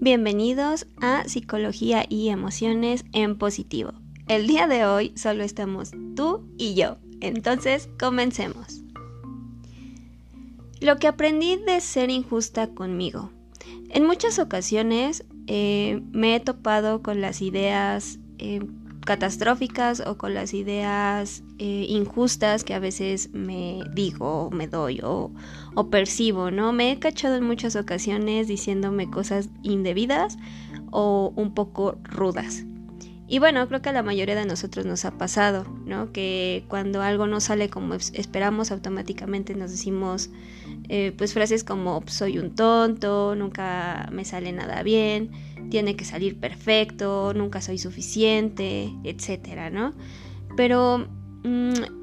Bienvenidos a Psicología y Emociones en Positivo. El día de hoy solo estamos tú y yo, entonces comencemos. Lo que aprendí de ser injusta conmigo. En muchas ocasiones eh, me he topado con las ideas eh, catastróficas o con las ideas eh, injustas que a veces me digo, me doy o, percibo, ¿no? Me he cachado en muchas ocasiones diciéndome cosas indebidas o un poco rudas. Y bueno, creo que a la mayoría de nosotros nos ha pasado, ¿no? Que cuando algo no sale como esperamos, automáticamente nos decimos, eh, pues frases como soy un tonto, nunca me sale nada bien, tiene que salir perfecto, nunca soy suficiente, etcétera, ¿no? Pero mm,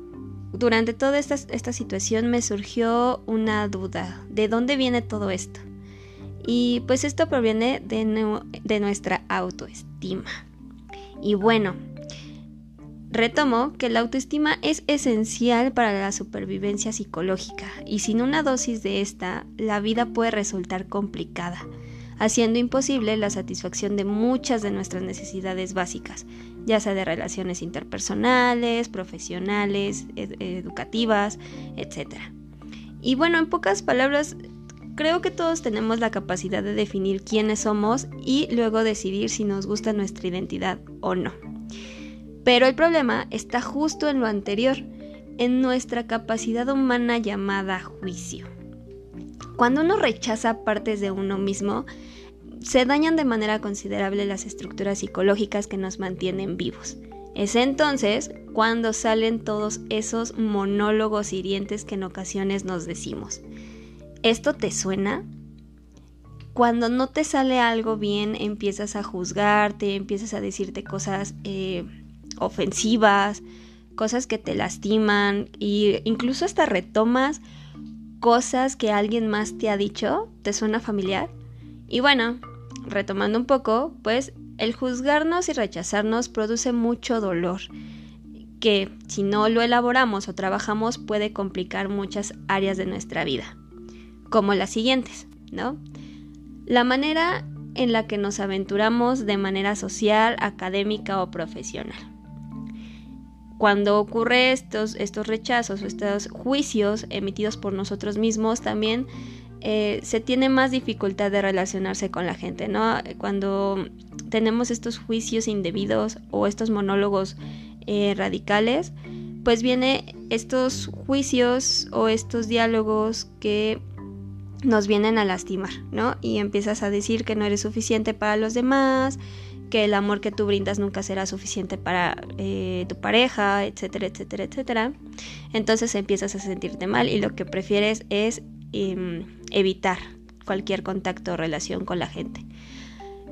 durante toda esta, situación me surgió una duda, ¿de dónde viene todo esto? Y pues esto proviene de, de nuestra autoestima. Y bueno, retomo que la autoestima es esencial para la supervivencia psicológica y sin una dosis de esta, la vida puede resultar complicada, haciendo imposible la satisfacción de muchas de nuestras necesidades básicas, ya sea de relaciones interpersonales, profesionales, educativas, etc. Y bueno, en pocas palabras, Creo que todos tenemos la capacidad de definir quiénes somos y luego decidir si nos gusta nuestra identidad o no. Pero el problema está justo en lo anterior, en nuestra capacidad humana llamada juicio. Cuando uno rechaza partes de uno mismo, se dañan de manera considerable las estructuras psicológicas que nos mantienen vivos. Es entonces cuando salen todos esos monólogos hirientes que en ocasiones nos decimos. ¿Esto te suena? Cuando no te sale algo bien, empiezas a juzgarte, empiezas a decirte cosas eh, ofensivas, cosas que te lastiman e incluso hasta retomas cosas que alguien más te ha dicho. ¿Te suena familiar? Y bueno, retomando un poco, pues el juzgarnos y rechazarnos produce mucho dolor que si no lo elaboramos o trabajamos puede complicar muchas áreas de nuestra vida como las siguientes, ¿no? La manera en la que nos aventuramos de manera social, académica o profesional. Cuando ocurre estos, estos rechazos o estos juicios emitidos por nosotros mismos, también eh, se tiene más dificultad de relacionarse con la gente, ¿no? Cuando tenemos estos juicios indebidos o estos monólogos eh, radicales, pues viene estos juicios o estos diálogos que nos vienen a lastimar, ¿no? Y empiezas a decir que no eres suficiente para los demás, que el amor que tú brindas nunca será suficiente para eh, tu pareja, etcétera, etcétera, etcétera. Entonces empiezas a sentirte mal y lo que prefieres es em, evitar cualquier contacto o relación con la gente.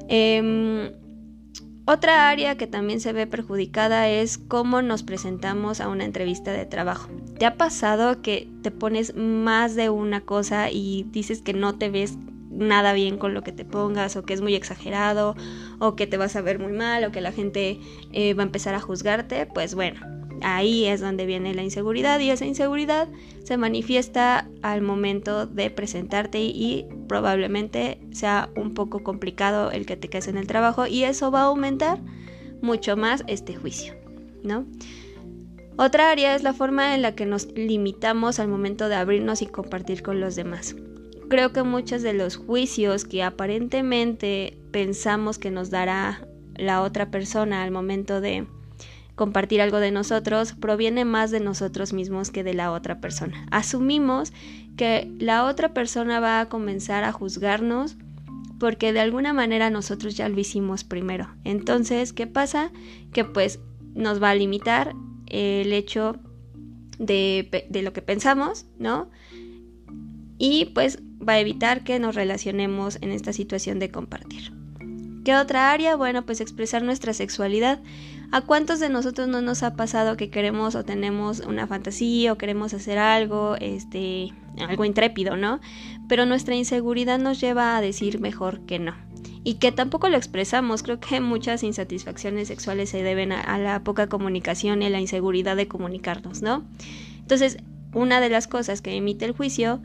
Em, otra área que también se ve perjudicada es cómo nos presentamos a una entrevista de trabajo. ¿Te ha pasado que te pones más de una cosa y dices que no te ves nada bien con lo que te pongas o que es muy exagerado o que te vas a ver muy mal o que la gente eh, va a empezar a juzgarte? Pues bueno, ahí es donde viene la inseguridad y esa inseguridad se manifiesta al momento de presentarte y probablemente sea un poco complicado el que te quedes en el trabajo y eso va a aumentar mucho más este juicio, ¿no? Otra área es la forma en la que nos limitamos al momento de abrirnos y compartir con los demás. Creo que muchos de los juicios que aparentemente pensamos que nos dará la otra persona al momento de compartir algo de nosotros proviene más de nosotros mismos que de la otra persona. Asumimos que la otra persona va a comenzar a juzgarnos porque de alguna manera nosotros ya lo hicimos primero. Entonces, ¿qué pasa? Que pues nos va a limitar el hecho de, de lo que pensamos, ¿no? Y pues va a evitar que nos relacionemos en esta situación de compartir. ¿Qué otra área? Bueno, pues expresar nuestra sexualidad. ¿A cuántos de nosotros no nos ha pasado que queremos o tenemos una fantasía o queremos hacer algo, este, algo intrépido, ¿no? Pero nuestra inseguridad nos lleva a decir mejor que no. Y que tampoco lo expresamos. Creo que muchas insatisfacciones sexuales se deben a, la poca comunicación y la inseguridad de comunicarnos, ¿no? Entonces, una de las cosas que emite el juicio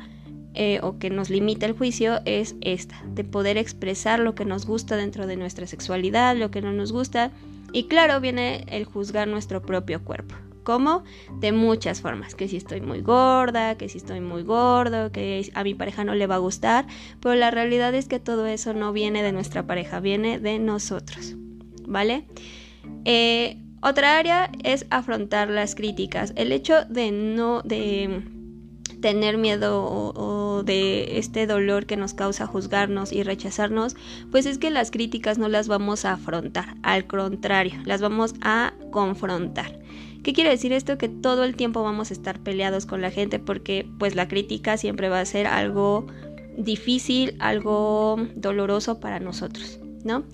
eh, o que nos limita el juicio es esta, de poder expresar lo que nos gusta dentro de nuestra sexualidad, lo que no nos gusta. Y claro, viene el juzgar nuestro propio cuerpo. ¿Cómo? De muchas formas. Que si estoy muy gorda, que si estoy muy gordo, que a mi pareja no le va a gustar. Pero la realidad es que todo eso no viene de nuestra pareja, viene de nosotros. ¿Vale? Eh, otra área es afrontar las críticas. El hecho de no, de tener miedo o, de este dolor que nos causa juzgarnos y rechazarnos, pues es que las críticas no las vamos a afrontar, al contrario, las vamos a confrontar. ¿Qué quiere decir esto? Que todo el tiempo vamos a estar peleados con la gente porque pues la crítica siempre va a ser algo difícil, algo doloroso para nosotros, ¿no?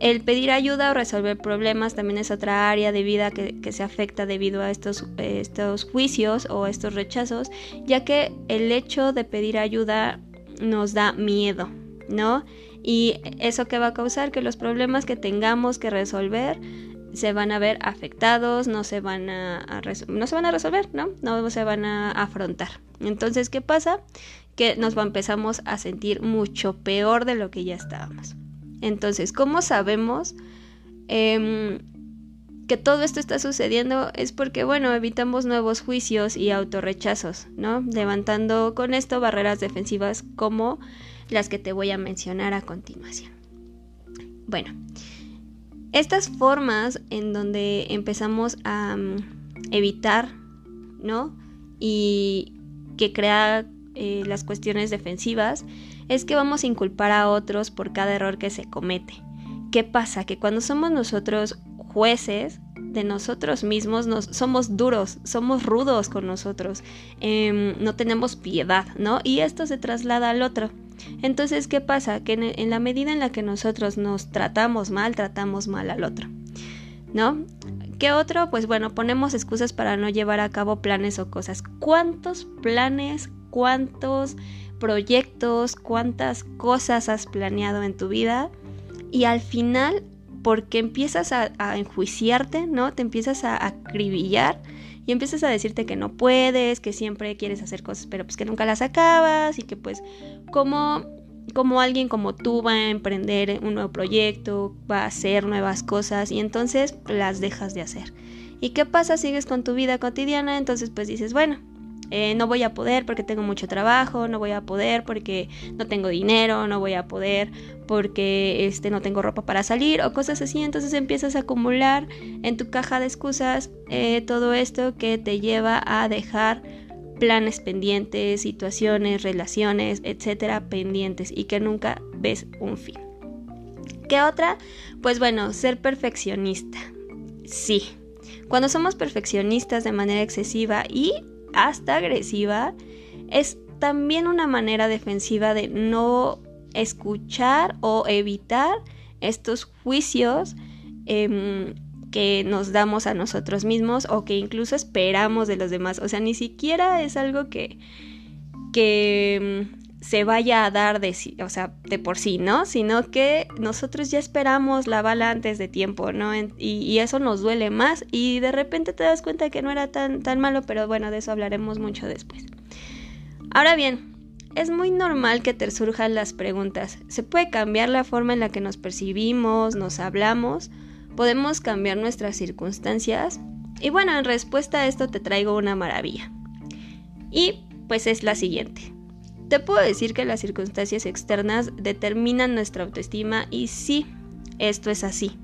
El pedir ayuda o resolver problemas también es otra área de vida que, se afecta debido a estos, estos juicios o estos rechazos, ya que el hecho de pedir ayuda nos da miedo, ¿no? Y eso que va a causar que los problemas que tengamos que resolver se van a ver afectados, no se van a, no se van a resolver, ¿no? No se van a afrontar. Entonces, ¿qué pasa? Que nos empezamos a sentir mucho peor de lo que ya estábamos. Entonces, ¿cómo sabemos em, que todo esto está sucediendo? Es porque, bueno, evitamos nuevos juicios y autorrechazos, ¿no? Levantando con esto barreras defensivas como las que te voy a mencionar a continuación. Bueno, estas formas en donde empezamos a mm, evitar, ¿no? Y que crea eh, las cuestiones defensivas es que vamos a inculpar a otros por cada error que se comete. ¿Qué pasa? Que cuando somos nosotros jueces de nosotros mismos, nos, somos duros, somos rudos con nosotros, em, no tenemos piedad, ¿no? Y esto se traslada al otro. Entonces, ¿qué pasa? Que en, la medida en la que nosotros nos tratamos mal, tratamos mal al otro, ¿no? ¿Qué otro? Pues bueno, ponemos excusas para no llevar a cabo planes o cosas. ¿Cuántos planes, cuántos proyectos, cuántas cosas has planeado en tu vida y al final, porque empiezas a, enjuiciarte, ¿no? Te empiezas a acribillar y empiezas a decirte que no puedes, que siempre quieres hacer cosas, pero pues que nunca las acabas y que pues como como alguien como tú va a emprender un nuevo proyecto, va a hacer nuevas cosas y entonces las dejas de hacer. ¿Y qué pasa? Sigues con tu vida cotidiana, entonces pues dices, bueno, eh, no voy a poder porque tengo mucho trabajo, no voy a poder porque no tengo dinero, no voy a poder porque este, no tengo ropa para salir o cosas así. Entonces empiezas a acumular en tu caja de excusas eh, todo esto que te lleva a dejar planes pendientes, situaciones, relaciones, etcétera, pendientes y que nunca ves un fin. ¿Qué otra? Pues bueno, ser perfeccionista. Sí. Cuando somos perfeccionistas de manera excesiva y hasta agresiva, es también una manera defensiva de no escuchar o evitar estos juicios em, que nos damos a nosotros mismos o que incluso esperamos de los demás. O sea, ni siquiera es algo que, que em, se vaya a dar de, o sea, de por sí, ¿no? Sino que nosotros ya esperamos la bala antes de tiempo, ¿no? Y, eso nos duele más y de repente te das cuenta que no era tan, tan malo, pero bueno, de eso hablaremos mucho después. Ahora bien, es muy normal que te surjan las preguntas. ¿Se puede cambiar la forma en la que nos percibimos, nos hablamos? ¿Podemos cambiar nuestras circunstancias? Y bueno, en respuesta a esto te traigo una maravilla. Y pues es la siguiente. Te puedo decir que las circunstancias externas determinan nuestra autoestima y sí, esto es así.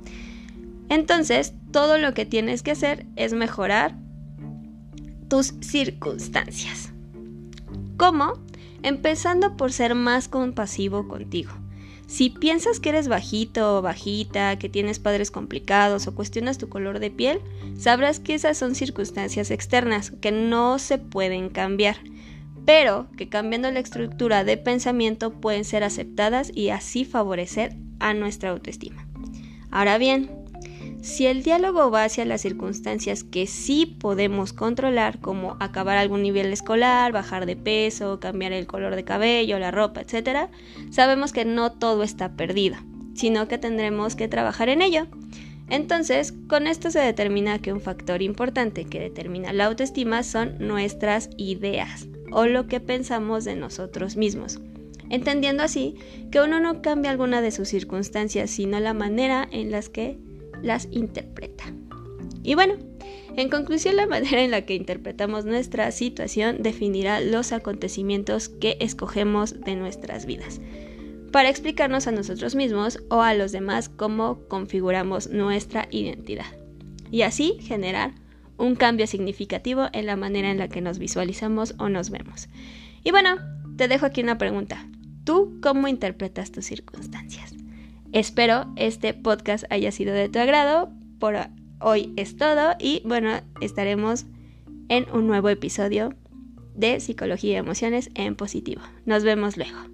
Entonces, todo lo que tienes que hacer es mejorar tus circunstancias. ¿Cómo? Empezando por ser más compasivo contigo. Si piensas que eres bajito o bajita, que tienes padres complicados o cuestionas tu color de piel, sabrás que esas son circunstancias externas que no se pueden cambiar pero que cambiando la estructura de pensamiento pueden ser aceptadas y así favorecer a nuestra autoestima. Ahora bien, si el diálogo va hacia las circunstancias que sí podemos controlar, como acabar algún nivel escolar, bajar de peso, cambiar el color de cabello, la ropa, etc., sabemos que no todo está perdido, sino que tendremos que trabajar en ello. Entonces, con esto se determina que un factor importante que determina la autoestima son nuestras ideas o lo que pensamos de nosotros mismos, entendiendo así que uno no cambia alguna de sus circunstancias, sino la manera en las que las interpreta. Y bueno, en conclusión, la manera en la que interpretamos nuestra situación definirá los acontecimientos que escogemos de nuestras vidas, para explicarnos a nosotros mismos o a los demás cómo configuramos nuestra identidad, y así generar un cambio significativo en la manera en la que nos visualizamos o nos vemos. Y bueno, te dejo aquí una pregunta. ¿Tú cómo interpretas tus circunstancias? Espero este podcast haya sido de tu agrado. Por hoy es todo y bueno, estaremos en un nuevo episodio de Psicología y Emociones en Positivo. Nos vemos luego.